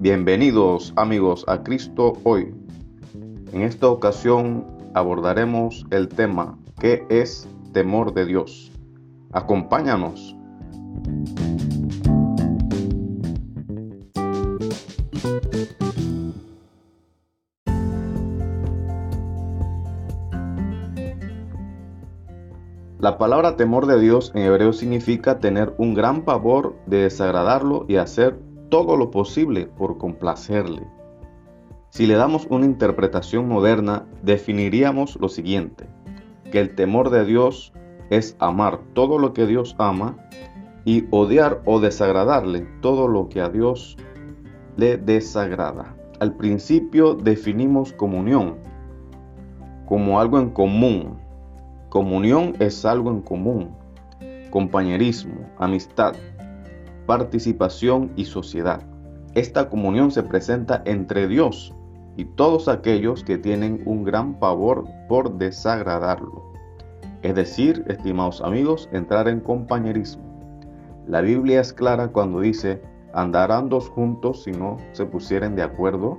Bienvenidos amigos a Cristo hoy. En esta ocasión abordaremos el tema ¿qué es temor de Dios? Acompáñanos. La palabra temor de Dios en hebreo significa tener un gran pavor de desagradarlo y hacer todo lo posible por complacerle. Si le damos una interpretación moderna, definiríamos lo siguiente, que el temor de Dios es amar todo lo que Dios ama y odiar o desagradarle todo lo que a Dios le desagrada. Al principio definimos comunión como algo en común, Comunión es algo en común, compañerismo, amistad, participación y sociedad. Esta comunión se presenta entre Dios y todos aquellos que tienen un gran pavor por desagradarlo. Es decir, estimados amigos, entrar en compañerismo. La Biblia es clara cuando dice, andarán dos juntos si no se pusieren de acuerdo.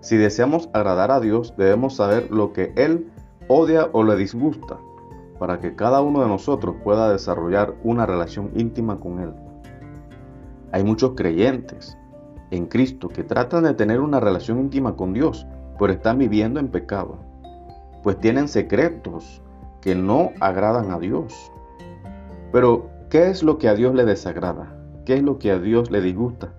Si deseamos agradar a Dios, debemos saber lo que Él odia o le disgusta para que cada uno de nosotros pueda desarrollar una relación íntima con Él. Hay muchos creyentes en Cristo que tratan de tener una relación íntima con Dios, pero están viviendo en pecado, pues tienen secretos que no agradan a Dios. Pero, ¿qué es lo que a Dios le desagrada? ¿Qué es lo que a Dios le disgusta?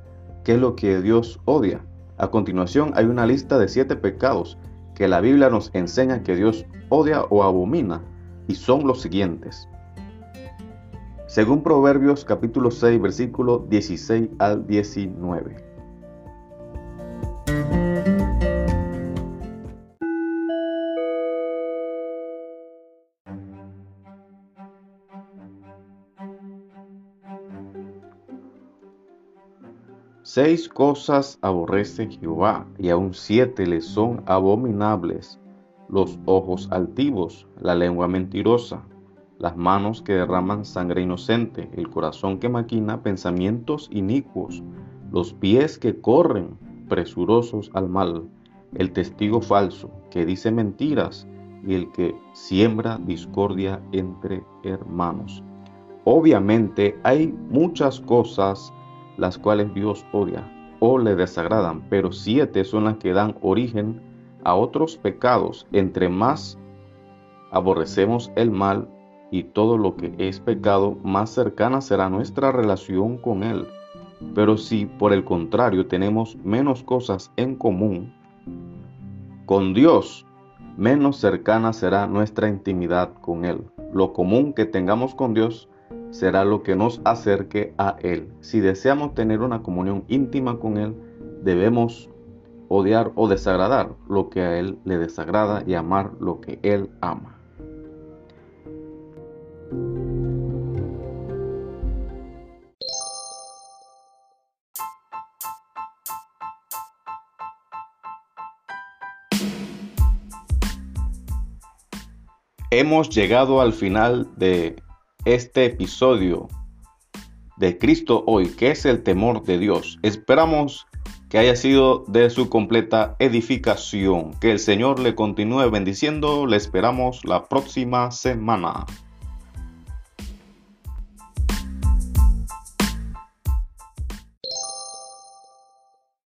¿Qué es lo que Dios odia? A continuación hay una lista de siete pecados que la Biblia nos enseña que Dios odia o abomina y son los siguientes. Según Proverbios capítulo 6 versículo 16 al 19. Seis cosas aborrece Jehová, y aun siete le son abominables los ojos altivos, la lengua mentirosa, las manos que derraman sangre inocente, el corazón que maquina pensamientos inicuos, los pies que corren presurosos al mal, el testigo falso que dice mentiras y el que siembra discordia entre hermanos. Obviamente hay muchas cosas las cuales Dios odia o le desagradan, pero siete son las que dan origen a otros pecados, entre más aborrecemos el mal y todo lo que es pecado, más cercana será nuestra relación con Él. Pero si por el contrario tenemos menos cosas en común con Dios, menos cercana será nuestra intimidad con Él. Lo común que tengamos con Dios será lo que nos acerque a Él. Si deseamos tener una comunión íntima con Él, debemos odiar o desagradar lo que a Él le desagrada y amar lo que Él ama. Hemos llegado al final de este episodio de Cristo hoy, que es el temor de Dios. Esperamos que haya sido de su completa edificación. Que el Señor le continúe bendiciendo. Le esperamos la próxima semana.